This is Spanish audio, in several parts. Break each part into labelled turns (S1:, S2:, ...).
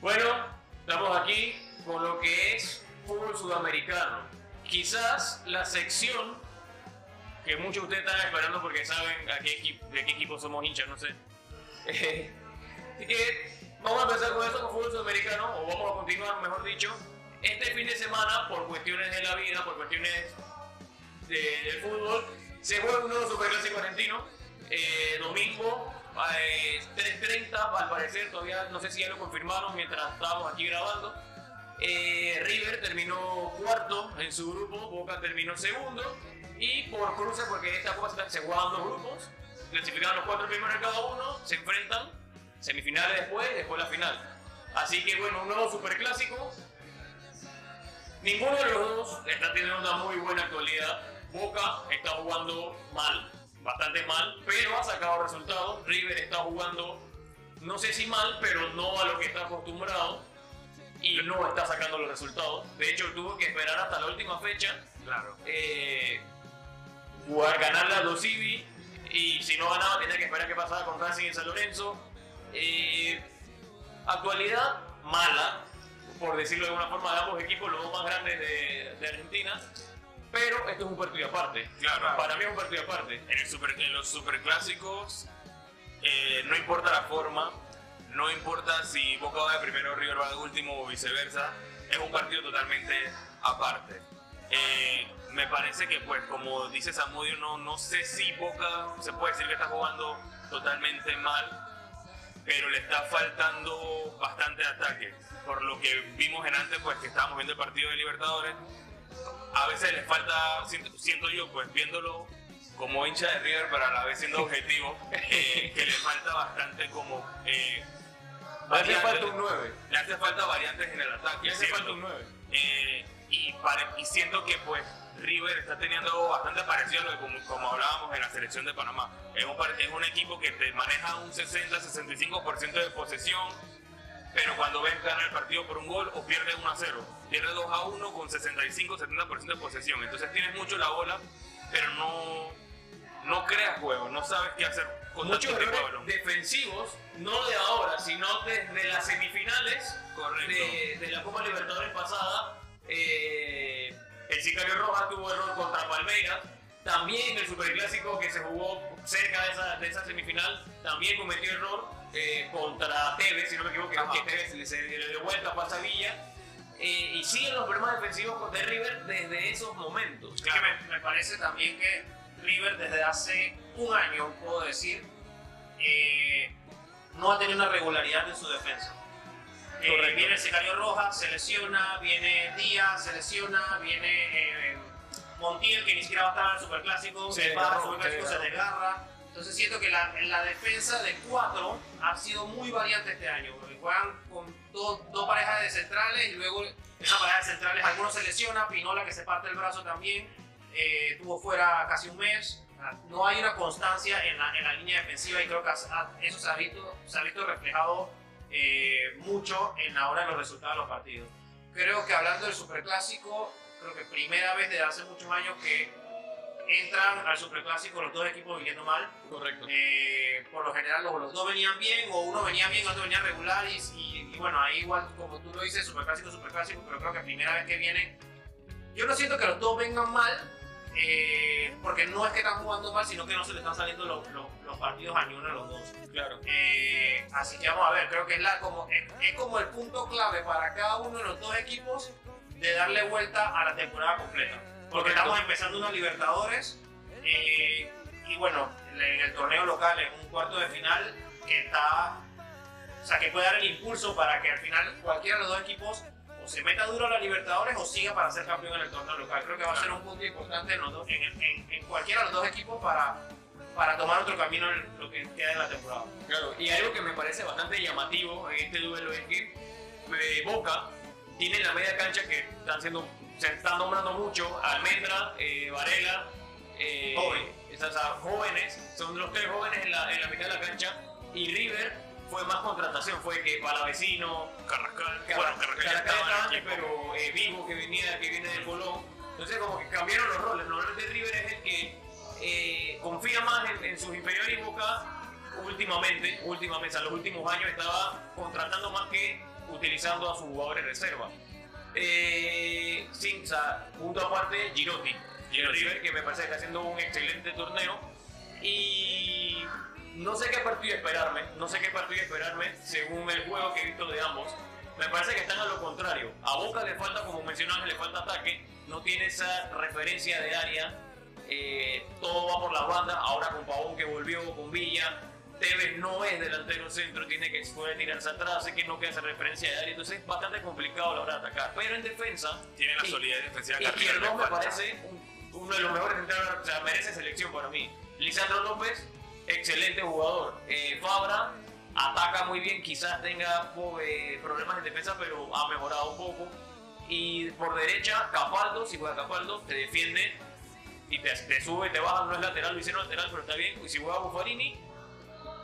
S1: Bueno, estamos aquí con lo que es fútbol sudamericano. Quizás la sección que muchos de ustedes están esperando porque saben a qué de qué equipo somos hinchas, no sé. Así que vamos a empezar con eso, con fútbol sudamericano, o vamos a continuar, mejor dicho. Este fin de semana, por cuestiones de la vida, por cuestiones de, del fútbol, se juega un nuevo superclásico argentino. Eh, domingo, eh, 3.30, al parecer, todavía no sé si ya lo confirmaron mientras estábamos aquí grabando. Eh, River terminó cuarto en su grupo, Boca terminó segundo. Y por cruce, porque esta cosa se juegan dos grupos, clasificaron los cuatro primeros de cada uno, se enfrentan, semifinales después, después la final. Así que bueno, un nuevo superclásico. Ninguno de los dos está teniendo una muy buena actualidad. Boca está jugando mal, bastante mal, pero ha sacado resultados. River está jugando, no sé si mal, pero no a lo que está acostumbrado y no está sacando los resultados. De hecho, tuvo que esperar hasta la última fecha.
S2: Claro.
S1: Eh, jugar, ganar la Dosivi y si no ganaba tenía que esperar qué pasaba con Racing en San Lorenzo. Eh, actualidad mala, por decirlo de alguna forma, de ambos equipos, los dos más grandes de, de Argentina. Pero esto es un partido aparte.
S2: Claro.
S1: Para mí es un partido aparte.
S2: En, el super, en los superclásicos eh, no importa la forma, no importa si Boca va de primero, River va de último o viceversa, es un partido totalmente aparte. Eh, me parece que, pues, como dice Samudio, no, no sé si Boca se puede decir que está jugando totalmente mal, pero le está faltando bastante ataque. Por lo que vimos en antes, pues, que estábamos viendo el partido de Libertadores, a veces le falta, siento, siento yo, pues, viéndolo como hincha de River, pero a la vez siendo objetivo, eh, que le falta bastante como... Eh,
S1: Le hace falta un 9.
S2: le hace falta variantes en el ataque.
S1: Le hace
S2: ¿cierto?
S1: falta un 9.
S2: Eh, y, pare- y siento que pues River está teniendo bastante parecido a lo que como, como hablábamos en la selección de Panamá. Es un, es un equipo que te maneja un 60-65% de posesión, pero cuando ven ganar el partido por un gol o pierde 1 a 0, pierde 2 a 1 con 65-70% de posesión. Entonces tienes mucho la bola, pero no, no creas juego, no sabes qué hacer con
S1: Muchos
S2: tanto de
S1: errores defensivos, no de ahora, sino desde las semifinales
S2: Correcto.
S1: de, de la Copa Libertadores pasada. Eh, el Sicario Rojas tuvo error contra Palmeiras. También el Superclásico que se jugó cerca de esa, de esa semifinal, también cometió error eh, contra Tevez, si no me equivoco, que-
S2: Ajá.
S1: que Tevez le, se le dio vuelta a Villa. Eh, y siguen los problemas defensivos de River desde esos momentos.
S3: Es que me, me parece también que River desde hace un año, puedo decir, eh, no ha tenido una regularidad en su defensa. Eh, viene el Sicario Rojas, se lesiona, viene Díaz, se lesiona, viene eh, Montiel, que ni siquiera va a estar en el Superclásico,
S1: Se
S3: se va al Superclásico,
S1: se
S3: desgarra. Entonces siento que la, la defensa de cuatro ha sido muy variante este año. Juegan con dos, dos parejas de centrales y luego esa pareja de centrales, algunos se lesiona, Pinola que se parte el brazo también, eh, estuvo fuera casi un mes. No hay una constancia en la, en la línea defensiva y creo que eso se ha visto, se ha visto reflejado eh, mucho en ahora en los resultados de los partidos. Creo que hablando del Superclásico, creo que primera vez desde hace muchos años que entran al Superclásico los dos equipos viniendo mal.
S1: Correcto.
S3: Eh, por lo general los, los dos venían bien o uno venía bien, otro venía regular y, y- y bueno, ahí igual como tú lo dices, Superclásico, Superclásico, pero creo que primera vez que vienen, yo no siento que los dos vengan mal, eh, porque no es que están jugando mal, sino que no se le están saliendo los, los- los partidos a ninguno de los dos.
S1: Claro.
S3: Eh, así que vamos a ver, creo que es, la, como, es, es como el punto clave para cada uno de los dos equipos de darle vuelta a la temporada completa. Porque estamos empezando una Libertadores eh, y bueno, en el torneo local en un cuarto de final que está, o sea, que puede dar el impulso para que al final cualquiera de los dos equipos o se meta duro a la Libertadores o siga para ser campeón en el torneo local. Creo que va a ser un punto importante en, los dos- en, en- en cualquiera de los dos equipos para, para tomar otro camino en lo que queda de la temporada.
S1: Claro, y algo que me parece bastante llamativo en este duelo es que eh, Boca tiene la media cancha que están siendo, se están nombrando mucho, Almendra, eh, Varela, eh,
S3: Joven.
S1: esas, ah, jóvenes, son los tres jóvenes en la, en la mitad de la cancha, y River fue más contratación, fue que Palavecino,
S2: Carrascal,
S1: Carrascal,
S2: bueno, Carrascal
S1: Carrascal
S2: estaba
S1: antes, pero eh, Vigo que venía, que viene del Colón. Entonces como que cambiaron los roles. Normalmente River es el que eh, confía más en, en sus inferiores y Boca últimamente, últimamente, o sea, los últimos años estaba contratando más que utilizando a sus jugadores reserva. Eh, sea, punto aparte, Girotti,
S2: Girotti.
S1: River, que me parece que está haciendo un excelente torneo. Y no sé qué partido esperarme, no sé qué partido esperarme según el juego que he visto de ambos. Me parece que están a lo contrario. A Boca le falta, como mencionaste, le falta ataque, no tiene esa referencia de área. eh, todo va por las bandas, ahora con Pavón que volvió, con Villa. Tevez no es delantero centro, tiene que poder tirarse atrás, sé que no queda esa referencia de área, entonces es bastante complicado a la hora de atacar. Pero en defensa,
S2: Tiene la
S1: y-
S2: solidez defensiva que
S1: Izquierdo me parece un- uno de los mejores centrales, o sea, merece selección para mí. Lisandro López, excelente jugador. Eh, Fabra ataca muy bien, quizás tenga eh, problemas en defensa, pero ha mejorado un poco. Y por derecha, Capaldo, si juega Capaldo, te defiende y te, te sube, te baja, no es lateral, lo hicieron lateral, pero está bien. Y si juega Buffarini,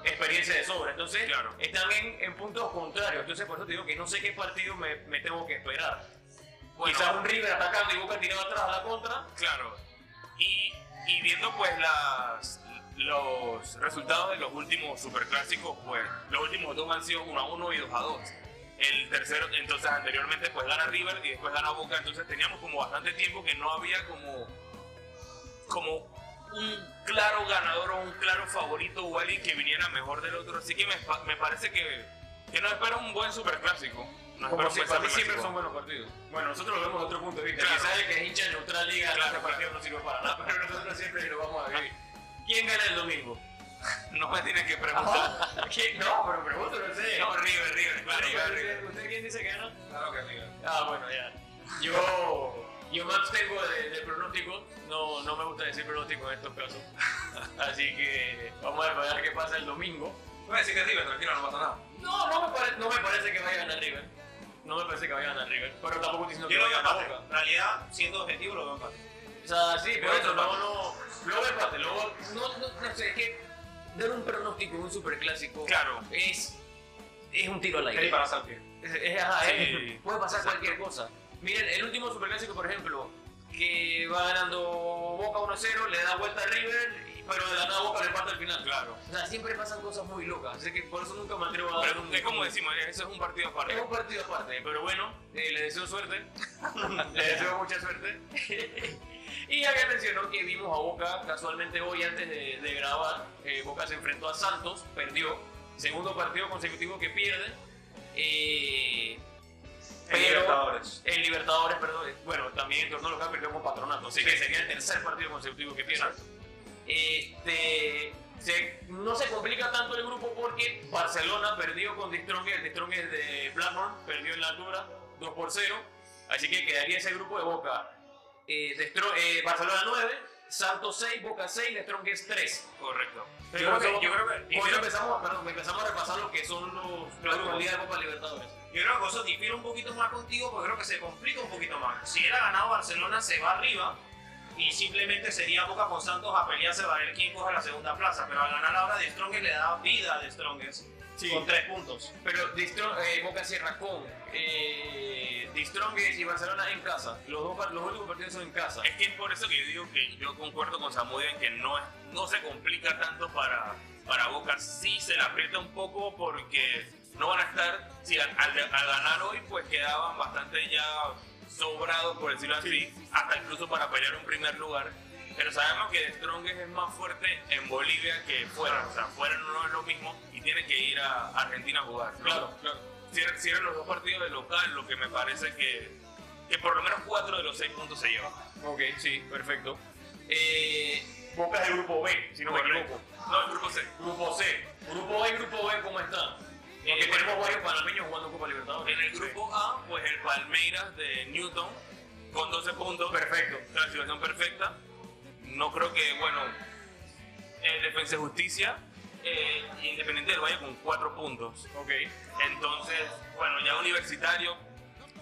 S1: experiencia de sobra. Entonces,
S2: Claro.
S1: están en, en puntos contrarios. Entonces, por eso te digo que no sé qué partido me, me tengo que esperar.
S2: Bueno,
S1: Quizás un River atacando y Boca tirado atrás a la contra.
S2: Claro. Y, y viendo pues las, los resultados de los últimos superclásicos, pues los últimos dos han sido 1 a 1 y 2 a 2. El tercero, entonces anteriormente pues gana River y después gana Boca, entonces teníamos como bastante tiempo que no había como, como un claro ganador o un claro favorito o alguien que viniera mejor del otro. Así que me, pa- me parece que, que nos espera un buen superclásico. Nos
S1: Como si, para mí siempre son buenos partidos. Bueno, nosotros lo vemos de otro punto de vista.
S2: Claro.
S1: Quizás el que es hincha neutral diga que
S2: Claro,
S1: este partido no sirve para nada, pero nosotros siempre lo vamos a vivir. ¿Quién gana el domingo?
S2: No me tienes que preguntar.
S1: ¿Quién? No, pero pregunto, no sé.
S2: No, River, River, claro,
S1: River,
S2: River.
S1: River. ¿Usted quién dice que gana?
S2: Claro que River.
S1: Ah, bueno, ya. Yo, yo me abstengo de, de pronósticos. No, no me gusta decir pronósticos en estos casos. Así que vamos a ver qué pasa el domingo.
S2: Voy a decir que River, tranquilo, no pasa nada.
S1: No, no me, pare- no me parece que vaya a ganar River. No me parece que vaya a ganar River. Pero tampoco estoy diciendo que
S3: Yo lo
S1: vaya
S3: veo
S1: a ganar
S3: empate. En realidad, siendo objetivo, lo veo empate.
S1: O sea, sí, por
S2: Pero
S1: eso, no, no. Luego empate, luego. No, no, no sé, es que dar un pronóstico en un superclásico
S2: Claro.
S1: es. Es un tiro al aire.
S3: Ahí para Salpie.
S1: Es- es- ajá,
S2: Sí,
S1: es- puede pasar
S2: exacto.
S1: cualquier cosa. Miren, el último superclásico, por ejemplo, que va ganando Boca 1-0, le da vuelta a River, pero de la nada Boca le empata al final.
S2: Claro.
S1: O sea, siempre pasan cosas muy locas, así que por eso nunca me atrevo a dar
S2: Pero es como decimos, eso es un partido
S1: es
S2: aparte.
S1: un partido aparte, pero bueno, eh, le deseo suerte. le deseo mucha suerte. y ya que mencionó que vimos a Boca casualmente hoy antes de, de grabar, eh, Boca se enfrentó a Santos, perdió. Segundo partido consecutivo que pierde. Eh,
S3: En Libertadores.
S1: En Libertadores, perdón. Bueno, también en torneo local perdió con Patronato, así que sería el tercer partido consecutivo que pierde. Este, se- no se complica tanto el grupo porque Barcelona perdió con Distronger, Distronger de Blackburn, perdió en la altura 2 por 0, así que quedaría ese grupo de Boca. Eh, eh, Barcelona 9, Santos 6, Boca 6, Distronger 3.
S2: Correcto.
S3: Yo creo que- yo creo que-
S1: Hoy empezamos, perdón, empezamos a repasar lo que son los, grupos de Copa Libertadores.
S3: Yo creo que eso difiere un poquito más contigo porque creo que se complica un poquito más. Si él ha ganado Barcelona, se va arriba y simplemente sería Boca con Santos a pelearse a ver quién coge la segunda plaza. Pero al ganar ahora de Strongest le da vida a de Strongest con tres puntos.
S1: Pero eh, Boca cierra con eh, Distronger y Barcelona en casa. Los, dos, los últimos partidos son en casa.
S2: Es que es por eso que yo digo que yo concuerdo con Samudio en que no, no se complica tanto para, para Boca. Sí se la aprieta un poco porque no van a estar, si al, al- al ganar hoy pues quedaban bastante ya sobrados, por decirlo así, hasta incluso para pelear un primer lugar. Pero sabemos que The Strongest es más fuerte en Bolivia que fuera. O sea, fuera no es lo mismo y tiene que ir a Argentina a jugar.
S1: Claro, claro.
S2: Cierran, cierran los dos partidos de local, lo que me parece que, que por lo menos cuatro de los seis puntos se llevan.
S1: Ok, sí, perfecto. Eh, Boca es del grupo B, si no me equivoco.
S2: No, el grupo C.
S1: Grupo C. Grupo A y grupo B, ¿cómo están? Porque
S2: Eh,
S1: tenemos varios panameños jugando Copa Libertadores.
S2: En el grupo A, pues el Palmeiras de Newton con 12 puntos.
S1: Perfecto.
S2: La situación perfecta. No creo que, bueno, el Defensa y Justicia, eh, Independiente del Valle con 4 puntos.
S1: Ok.
S2: Entonces, bueno, ya Universitario,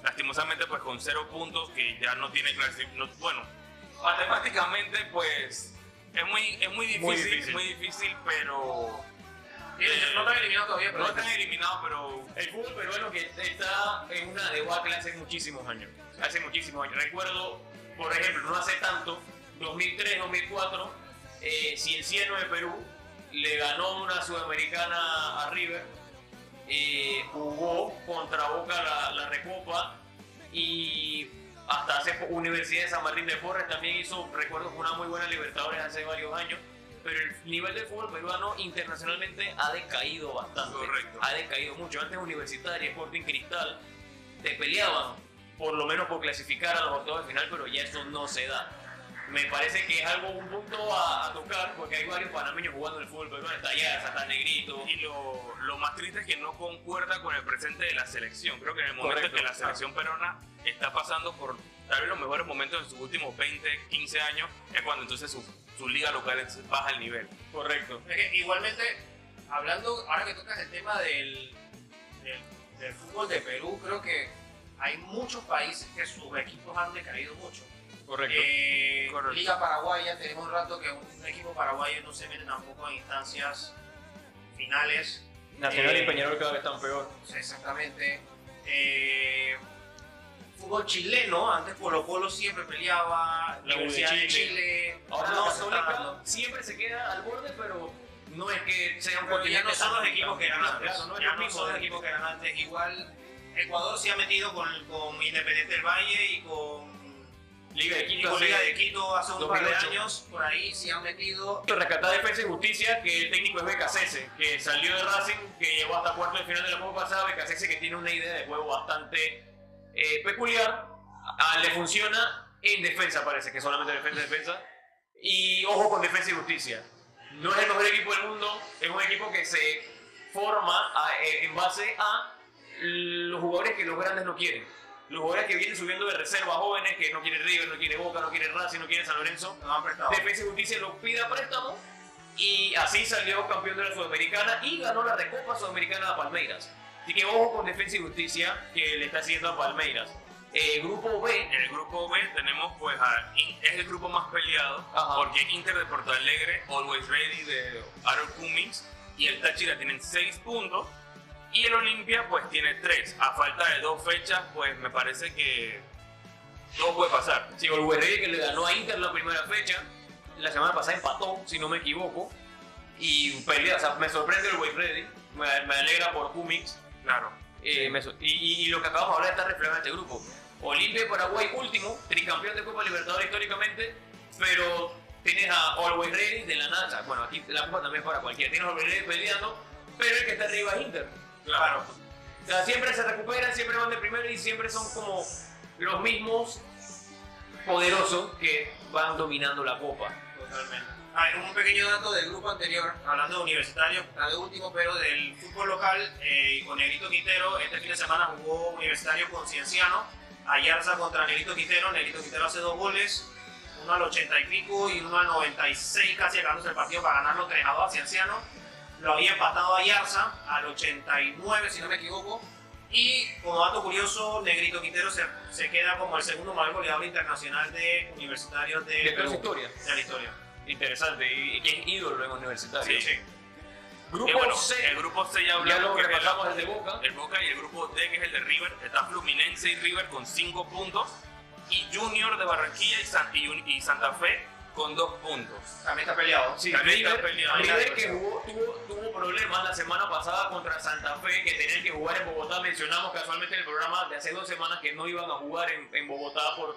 S2: lastimosamente, pues con 0 puntos, que ya no tiene clasificación. bueno, matemáticamente, pues es muy, es muy difícil,
S1: Muy difícil.
S2: muy difícil, pero.
S3: No están eliminados todavía, pero
S2: No están eliminados, pero
S1: El fútbol peruano que está en una debacle hace muchísimos años. Hace muchísimos años. Recuerdo, por ejemplo, no hace tanto, 2003, 2004, eh, Cienciano de Perú le ganó una sudamericana a River. eh, jugó contra Boca la, la Recopa y hasta hace Universidad de San Martín de Porres también hizo, recuerdo, una muy buena Libertadores hace varios años, pero el nivel del fútbol peruano internacionalmente ha decaído bastante.
S2: Correcto.
S1: Ha decaído mucho. Antes Universitaria, Sporting Cristal, te peleaban por lo menos por clasificar a los octavos de final, pero ya eso no se da. Me parece que es algo, un punto a, a tocar, porque hay varios panameños jugando el fútbol peruano, está Yarza, está Negrito.
S2: Y lo, lo más triste es que no concuerda con el presente de la selección. Creo que en el momento
S1: Correcto.
S2: que la selección peruana está pasando por tal vez los mejores momentos de sus últimos 20, 15 años, es cuando entonces su, su liga local baja el nivel.
S1: Correcto.
S3: Es que igualmente, hablando, ahora que tocas el tema del, del, del fútbol de Perú, creo que hay muchos países que sus equipos han decaído mucho.
S1: Correcto.
S3: Eh,
S2: Correcto.
S3: Liga Paraguaya, tenemos un rato que un equipo paraguayo no se mete tampoco en instancias finales.
S1: Nacional
S3: eh,
S1: y Peñarol cada vez están peor.
S3: Exactamente. Eh, fútbol chileno, antes Colo Colo siempre peleaba,
S1: La
S3: Universidad de
S1: Chile.
S3: Chile,
S1: Ahora
S3: no
S1: Católica siempre se queda al borde, pero no es que sea un
S3: ya no son los equipos que eran antes.
S1: Claro, no es
S3: ya no son los equipos que eran antes. Igual Ecuador se ha metido con, con Independiente del Valle y con,
S1: Liga de Quito
S3: Liga de Quito hace un par de
S1: 2008.
S3: años. Por ahí se han metido.
S1: Rescatar Defensa y Justicia, que el técnico es Becasese, que salió de Racing, que llegó hasta cuarto de final de la Copa pasada. Becasese que tiene una idea de juego bastante eh, peculiar. A- le funciona en defensa, parece que solamente defensa defensa. Y ojo con Defensa y Justicia. No es el mejor equipo del mundo, es un equipo que se forma a- en base a los jugadores que los grandes no quieren. Los jugadores que vienen subiendo de reserva jóvenes, que no quiere River, no quiere Boca, no quiere Racing, no quiere San Lorenzo.
S3: Nos han prestado.
S1: Defensa y Justicia lo pide a préstamo y así salió campeón de la Sudamericana y ganó la Recopa Sudamericana a Palmeiras. Así que ojo con Defensa y Justicia que le está haciendo a Palmeiras. Eh, grupo B,
S2: En el grupo B tenemos pues a, es el grupo más peleado
S1: Ajá.
S2: porque Inter de Porto Alegre, Always Ready de Aaron Cummings y el Táchira tienen 6 puntos y el Olimpia pues tiene 3. A falta de dos fechas pues me parece que todo puede pasar.
S1: sí, Always Ready, que le ganó a Inter la primera fecha, la semana pasada empató, si no me equivoco, y pelea, o sea, me sorprende el Ready, me, me alegra por Cummings,
S2: Claro.
S1: Eh, me y, y- y lo que acabamos de hablar está reflejado en este grupo. Olimpia de Paraguay último, tricampeón de Copa Libertadores históricamente, pero tienes a Always Ready de la nada. Bueno, aquí la Copa también es para cualquiera. Tienes a Always Ready peleando, pero el que está arriba es Inter.
S3: Claro.
S1: Siempre se recuperan, siempre van de primero y siempre son como los mismos poderosos que van dominando la Copa.
S3: Totalmente. Ah, un pequeño dato del grupo anterior, hablando de universitario, la de último, pero del fútbol local, eh, con Negrito Quintero, este fin de semana jugó universitario con Cienciano, Ayarza contra Negrito Quintero, Negrito Quintero hace dos goles, uno al 80 y pico y uno al 96, casi ganándose el partido para ganarlo 3 a 2 a Cienciano, lo había empatado Ayarza al 89, si no me equivoco, y como dato curioso, Negrito Quintero se, se queda como el segundo mayor goleador internacional de universitarios de,
S1: De
S3: Perú,
S1: su historia.
S3: de la historia.
S1: Interesante, y, y que es ídolo en universitario.
S2: Sí.
S1: Grupo
S2: Y bueno,
S1: C,
S2: el grupo C ya
S1: ya
S2: hablamos
S1: lo
S2: el-
S1: el de Boca.
S2: el Boca y el grupo D que es el de River. Está Fluminense y River con 5 puntos y Junior de Barranquilla y, San- y Santa Fe con 2 puntos.
S3: También está peleado.
S1: Sí,
S2: También
S1: River,
S2: está peleado.
S1: River que jugó, tuvo, tuvo problemas la semana pasada contra Santa Fe, que tenían que jugar en Bogotá. Mencionamos casualmente en el programa de hace dos semanas que no iban a jugar en, en Bogotá por,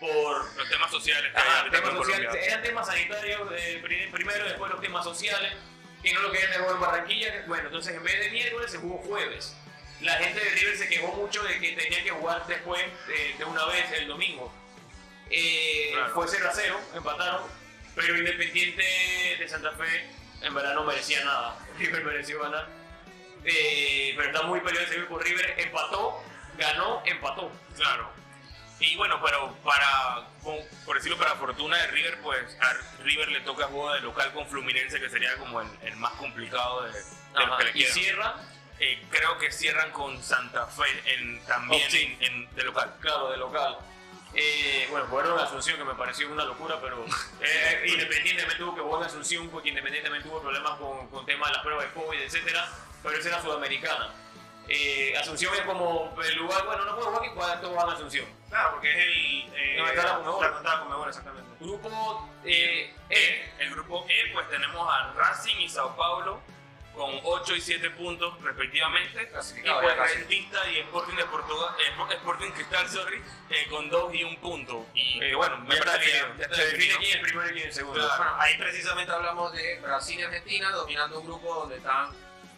S1: por
S2: Los temas sociales que
S1: ajá,
S2: ahorita
S1: temas sociales. Eran temas sanitarios eh, pri- primero, después los temas sociales, que no lo querían de jugar en Barranquilla. que- Bueno, entonces en vez de miércoles se jugó jueves. La gente de River se quejó mucho de que tenía que jugar después eh, de una vez el domingo. Eh,
S2: Claro.
S1: Fue 0 a 0, empataron, pero Independiente de Santa Fe en verdad no merecía nada. River mereció ganar. Eh, pero está muy peleado ese grupo. River empató, ganó, empató.
S2: Claro. Y bueno, pero para, con- por decirlo para fortuna de River, pues a River le toca juego de local con Fluminense, que sería como el, el más complicado de, de los que le
S1: y
S2: quedan.
S1: cierra,
S2: Eh, creo que cierran con Santa Fe en, también
S1: Oh, sí.
S2: en, en- de local.
S1: claro, de local. Eh, bueno, jugaron en Asunción, que me pareció una locura, pero eh, Independiente también tuvo que jugar en Asunción, porque Independiente también tuvo problemas con, con temas de las pruebas de COVID, etcétera, pero esa era sudamericana. Eh, Asunción es como el lugar, bueno, no puedo jugar que juegan todos van a Asunción.
S3: Claro, porque es el. Eh,
S1: No, está la
S3: contada Conmebol, exactamente.
S1: Grupo eh,
S2: Eh, el grupo E, pues tenemos a Racing y Sao Paulo con 8 y 7 puntos respectivamente. Y pues. Rentista y Sporting de Portugal, eh, Sport- Sporting Cristal, sorry, eh, con 2 y 1 punto. Y
S1: Eh,
S2: bueno, me
S1: está
S2: parece que ya está
S1: Se define quién es el primero y quién es el segundo.
S2: Claro.
S3: Bueno, ahí precisamente hablamos de Brasil y Argentina dominando un grupo donde están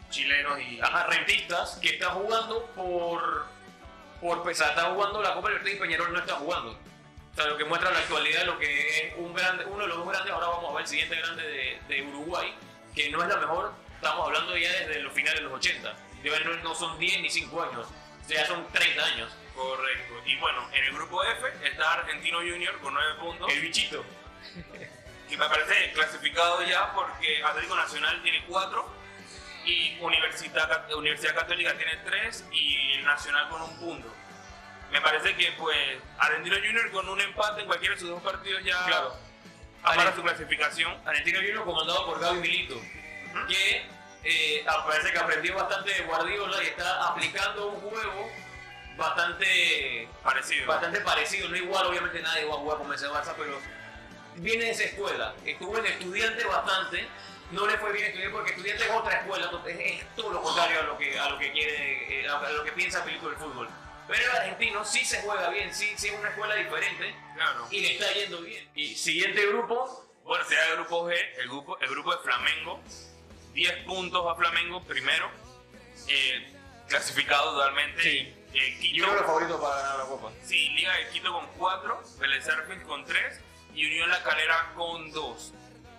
S3: chilenos y
S1: Ajá, rentistas que están jugando por por pesar, están jugando la Copa Libertadores y Peñarol no está jugando. O sea, lo que muestra la actualidad lo que es un grande, uno de los dos grandes, ahora vamos a ver el siguiente grande de, de Uruguay, que no es la mejor, estamos hablando ya desde los finales de los 80. Ya no, no son 10 ni 5 años, ya son 30 años.
S2: Correcto. Y bueno, en el grupo F está Argentino Junior con 9 puntos.
S1: El bichito.
S2: Y me parece clasificado ya porque Atlético Nacional tiene 4 y Universidad, Universidad Católica tiene 3 y el Nacional con un punto. Me parece que pues Argentino Junior con un empate en cualquiera de sus dos partidos ya
S1: Claro.
S2: para su clasificación.
S1: Argentino Junior comandado por Gaby Milito, que eh, parece que aprendió bastante de Guardiola y está aplicando un juego bastante
S2: Parecido.
S1: bastante parecido, no igual, obviamente nadie va a jugar como ese Barça, pero viene de esa escuela. Estuvo en estudiante bastante, no le fue bien estudiar porque estudiante es otra escuela, entonces es todo lo contrario a lo que, a lo que quiere, eh, a lo que piensa Felipe del fútbol. Pero el argentino sí se juega bien, sí, sí es una escuela diferente
S2: Claro.
S1: y le está yendo bien. Y siguiente grupo,
S2: Bueno, será el grupo G, el grupo, el grupo de Flamengo. 10 puntos a Flamengo primero. eh, clasificado totalmente.
S1: Sí.
S2: Eh, Quito,
S1: los favoritos para ganar la copa.
S2: sí, Liga de Quito con 4. Vélez Sarsfield con 3. Y Unión La Calera con 2.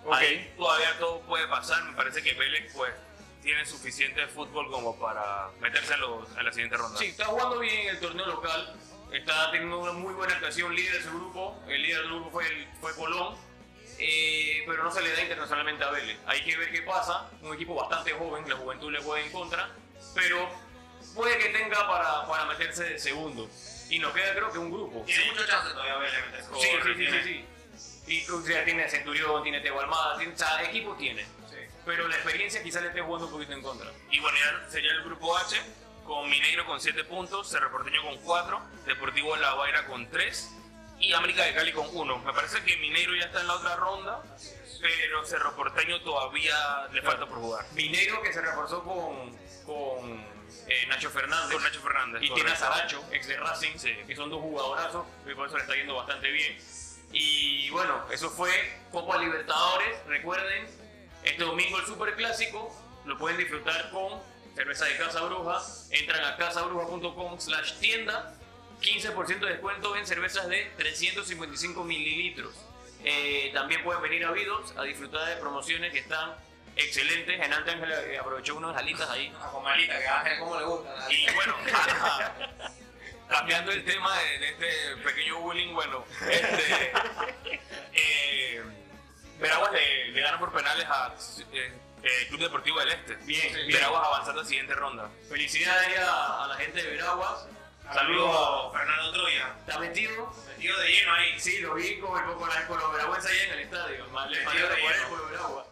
S1: Ok.
S2: Ahí todavía todo puede pasar. Me parece que Vélez pues tiene suficiente fútbol como para meterse a, los, a la siguiente ronda.
S1: Sí, está jugando bien en el torneo local. Está teniendo una muy buena actuación, líder de su grupo. El líder del grupo fue, el- fue Colón. Eh, pero no se le da internacionalmente a Vélez. Hay que ver qué pasa. Un equipo bastante joven, la juventud le juega en contra. Pero puede que tenga para, para meterse de segundo. Y nos queda, creo que, un grupo.
S3: tiene mucho chance todavía Vélez meterse.
S1: Sí, sí, sí, sí. sí. Y o sea, tiene Centurión, tiene Teo Almada, tiene, o sea, equipo tiene.
S3: Sí.
S1: Pero la experiencia quizás le esté jugando un poquito en contra.
S2: Y bueno, ya sería el grupo H, con Mineiro con 7 puntos, Cerro Porteño con 4, Deportivo La Guaira con 3 y América de Cali con 1. Me parece que Mineiro ya está en la otra ronda, pero Cerro Porteño todavía le falta por jugar.
S1: Mineiro que se reforzó con, con eh, Nacho Fernández.
S2: Con Nacho Fernández.
S1: Y tiene a. Saracho, ex de Racing,
S2: Sí.
S1: que son dos jugadorazos, y por eso le está yendo bastante bien. Y bueno, eso fue Copa Libertadores. Recuerden, este domingo el Super Clásico lo pueden disfrutar con cerveza de Casa Bruja. Entran a casabruja.com slash tienda. 15% de descuento en cervezas de 355 mililitros. Eh, también pueden venir a Vidos a disfrutar de promociones que están excelentes. En Ángel eh, aprovechó unas alitas ahí.
S3: A Comalita, que a Ángel cómo le gusta.
S2: Y bueno, cambiando el tema de, de este pequeño bullying, bueno, este, eh, Veraguas le, le gana por penales a eh, eh, Club Deportivo del Este.
S1: Bien, bien.
S2: Veraguas avanzando a la siguiente ronda.
S1: Felicidades a, a la gente de Veraguas.
S3: Saludos Fernando Troya.
S1: ¿Está metido?
S3: Metido de lleno ahí.
S1: Sí, lo vi con, con, la- con los veragüenses allá en el estadio. Más le
S3: de
S1: por por Veragua.